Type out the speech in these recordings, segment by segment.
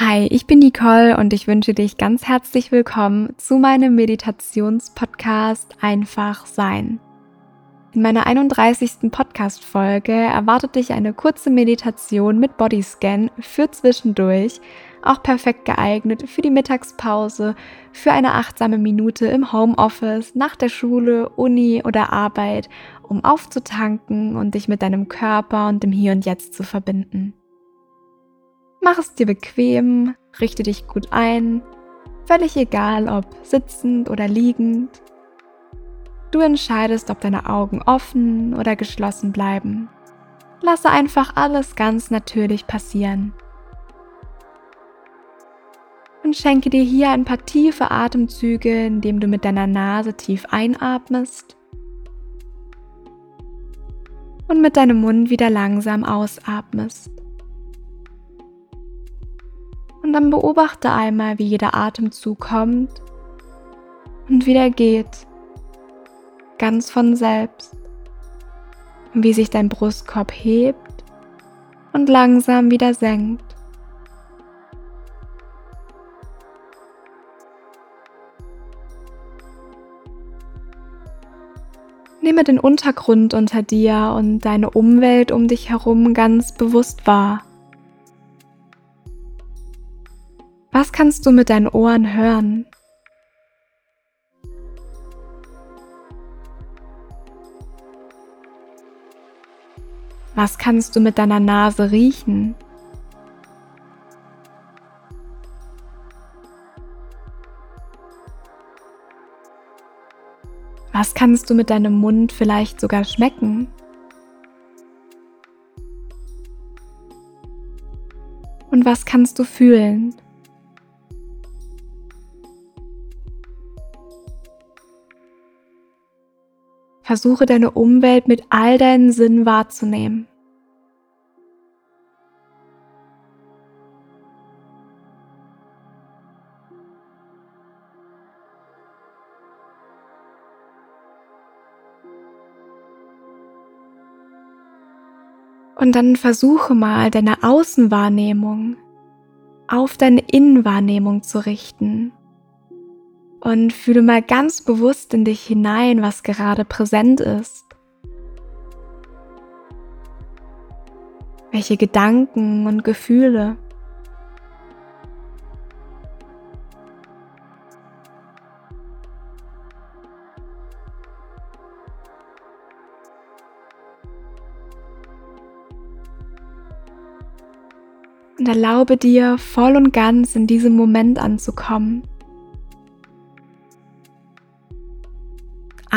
Hi, ich bin Nicole und ich wünsche dich ganz herzlich willkommen zu meinem Meditationspodcast Einfach Sein. In meiner 31. Podcast-Folge erwartet dich eine kurze Meditation mit Bodyscan für zwischendurch, auch perfekt geeignet für die Mittagspause, für eine achtsame Minute im Homeoffice, nach der Schule, Uni oder Arbeit, um aufzutanken und dich mit deinem Körper und dem Hier und Jetzt zu verbinden. Mach es dir bequem, richte dich gut ein, völlig egal ob sitzend oder liegend. Du entscheidest, ob deine Augen offen oder geschlossen bleiben. Lasse einfach alles ganz natürlich passieren. Und schenke dir hier ein paar tiefe Atemzüge, indem du mit deiner Nase tief einatmest und mit deinem Mund wieder langsam ausatmest. Und dann beobachte einmal, wie jeder Atemzug kommt und wieder geht. Ganz von selbst. Und wie sich dein Brustkorb hebt und langsam wieder senkt. Nehme den Untergrund unter dir und deine Umwelt um dich herum ganz bewusst wahr. Was kannst du mit deinen Ohren hören? Was kannst du mit deiner Nase riechen? Was kannst du mit deinem Mund vielleicht sogar schmecken? Und was kannst du fühlen? Versuche deine Umwelt mit all deinen Sinnen wahrzunehmen. Und dann versuche mal deine Außenwahrnehmung auf deine Innenwahrnehmung zu richten und fühle mal ganz bewusst in dich hinein, was gerade präsent ist. Welche Gedanken und Gefühle. Und erlaube dir voll und ganz in diesem Moment anzukommen.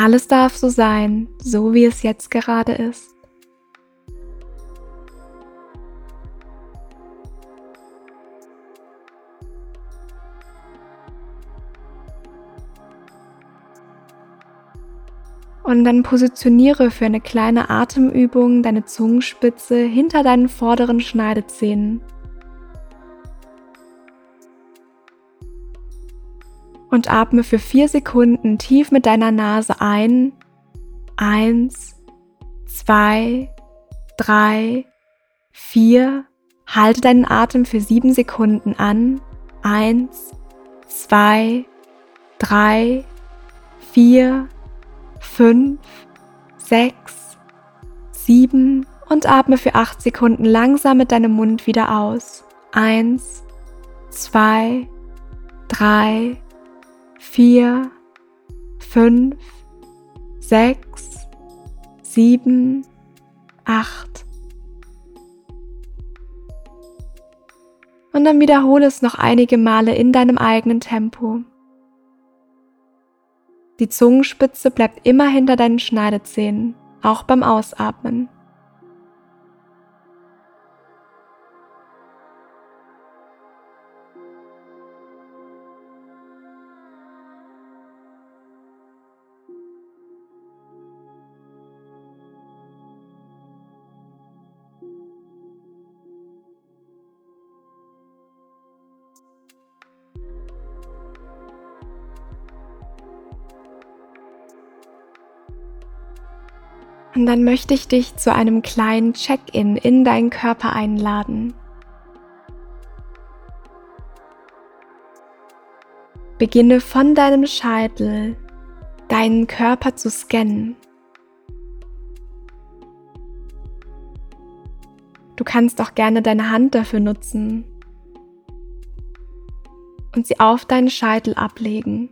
Alles darf so sein, so wie es jetzt gerade ist. Und dann positioniere für eine kleine Atemübung deine Zungenspitze hinter deinen vorderen Schneidezähnen. Und atme für vier Sekunden tief mit deiner Nase ein. Eins, zwei, drei, vier. Halte deinen Atem für sieben Sekunden an. Eins, zwei, drei, vier, fünf, sechs, sieben und atme für acht Sekunden langsam mit deinem Mund wieder aus. Eins, zwei, drei, vier, fünf, sechs, sieben, acht. Und dann wiederhole es noch einige Male in deinem eigenen Tempo. Die Zungenspitze bleibt immer hinter deinen Schneidezähnen, auch beim Ausatmen. Und dann möchte ich dich zu einem kleinen Check-in in deinen Körper einladen. Beginne von deinem Scheitel deinen Körper zu scannen. Du kannst auch gerne deine Hand dafür nutzen und sie auf deinen Scheitel ablegen.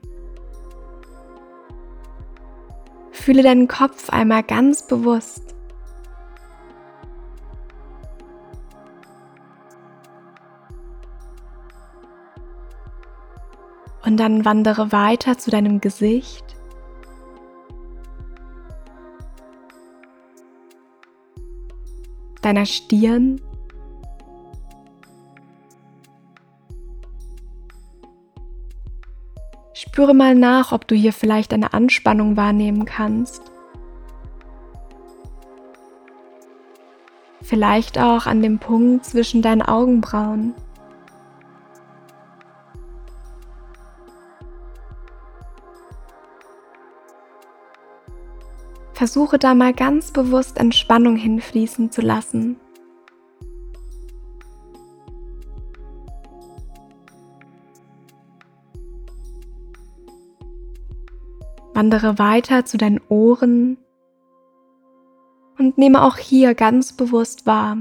Fühle deinen Kopf einmal ganz bewusst. Und dann wandere weiter zu deinem Gesicht. Deiner Stirn. Spüre mal nach, ob du hier vielleicht eine Anspannung wahrnehmen kannst. Vielleicht auch an dem Punkt zwischen deinen Augenbrauen. Versuche da mal ganz bewusst Entspannung hinfließen zu lassen. Wandere weiter zu deinen Ohren und nehme auch hier ganz bewusst wahr.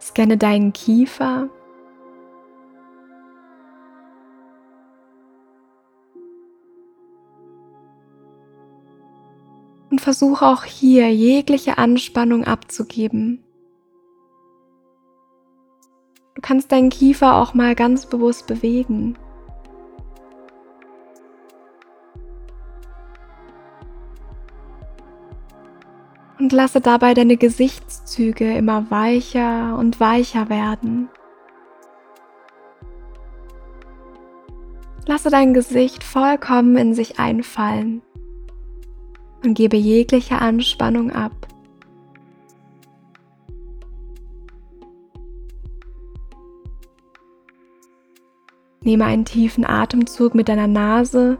Scanne deinen Kiefer. Versuche auch hier jegliche Anspannung abzugeben. Du kannst deinen Kiefer auch mal ganz bewusst bewegen. und lasse dabei deine Gesichtszüge immer weicher und weicher werden. Lasse dein Gesicht vollkommen in sich einfallen und gebe jegliche Anspannung ab. Nehme einen tiefen Atemzug mit deiner Nase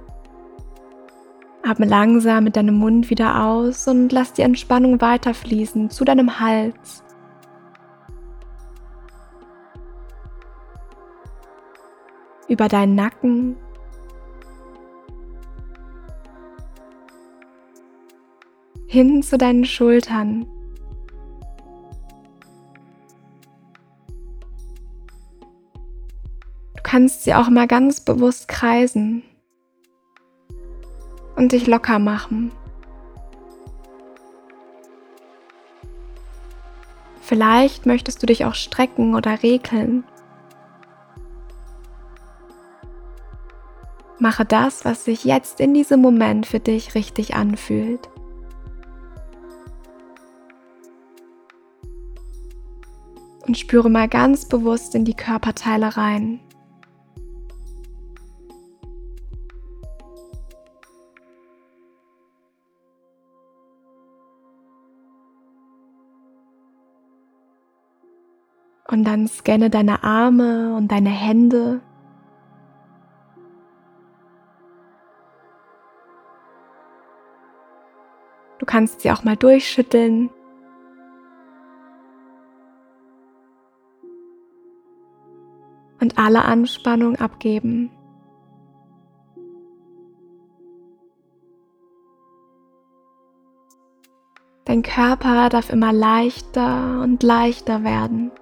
Atme langsam mit deinem Mund wieder aus und lass die Entspannung weiterfließen zu deinem Hals. Über deinen Nacken. Hin zu deinen Schultern. Du kannst sie auch mal ganz bewusst kreisen und dich locker machen. Vielleicht möchtest du dich auch strecken oder regeln. Mache das, was sich jetzt in diesem Moment für dich richtig anfühlt. Und spüre mal ganz bewusst in die Körperteile rein. Und dann scanne deine Arme und deine Hände. Du kannst sie auch mal durchschütteln. Und alle Anspannung abgeben. Dein Körper darf immer leichter und leichter werden.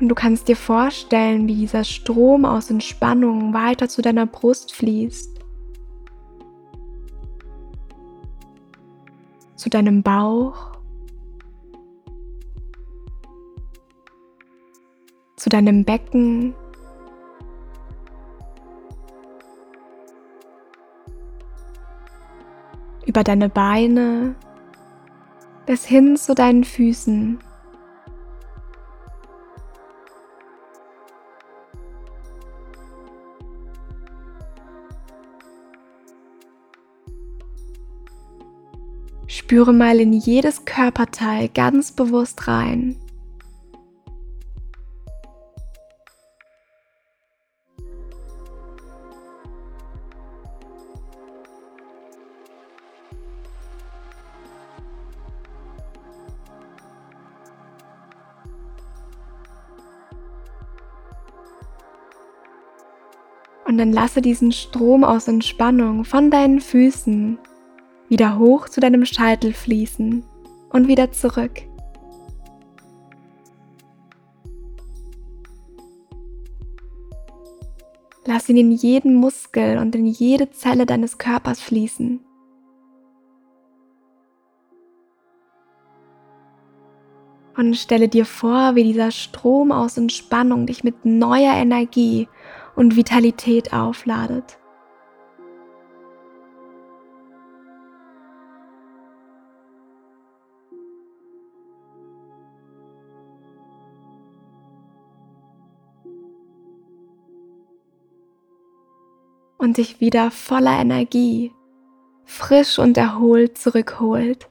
Und du kannst dir vorstellen, wie dieser Strom aus Entspannung weiter zu deiner Brust fließt. Zu deinem Bauch. Zu deinem Becken. Über deine Beine bis hin zu deinen Füßen. Spüre mal in jedes Körperteil ganz bewusst rein. Und dann lasse diesen Strom aus Entspannung von deinen Füßen wieder hoch zu deinem Scheitel fließen und wieder zurück. Lass ihn in jeden Muskel und in jede Zelle deines Körpers fließen. Und stelle dir vor, wie dieser Strom aus Entspannung dich mit neuer Energie und Vitalität aufladet. Und dich wieder voller Energie, frisch und erholt zurückholt.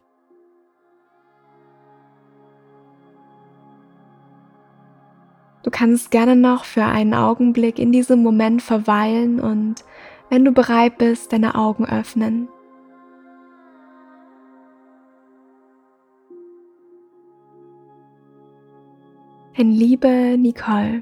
Du kannst gerne noch für einen Augenblick in diesem Moment verweilen und wenn du bereit bist, deine Augen öffnen. In Liebe, Nicole.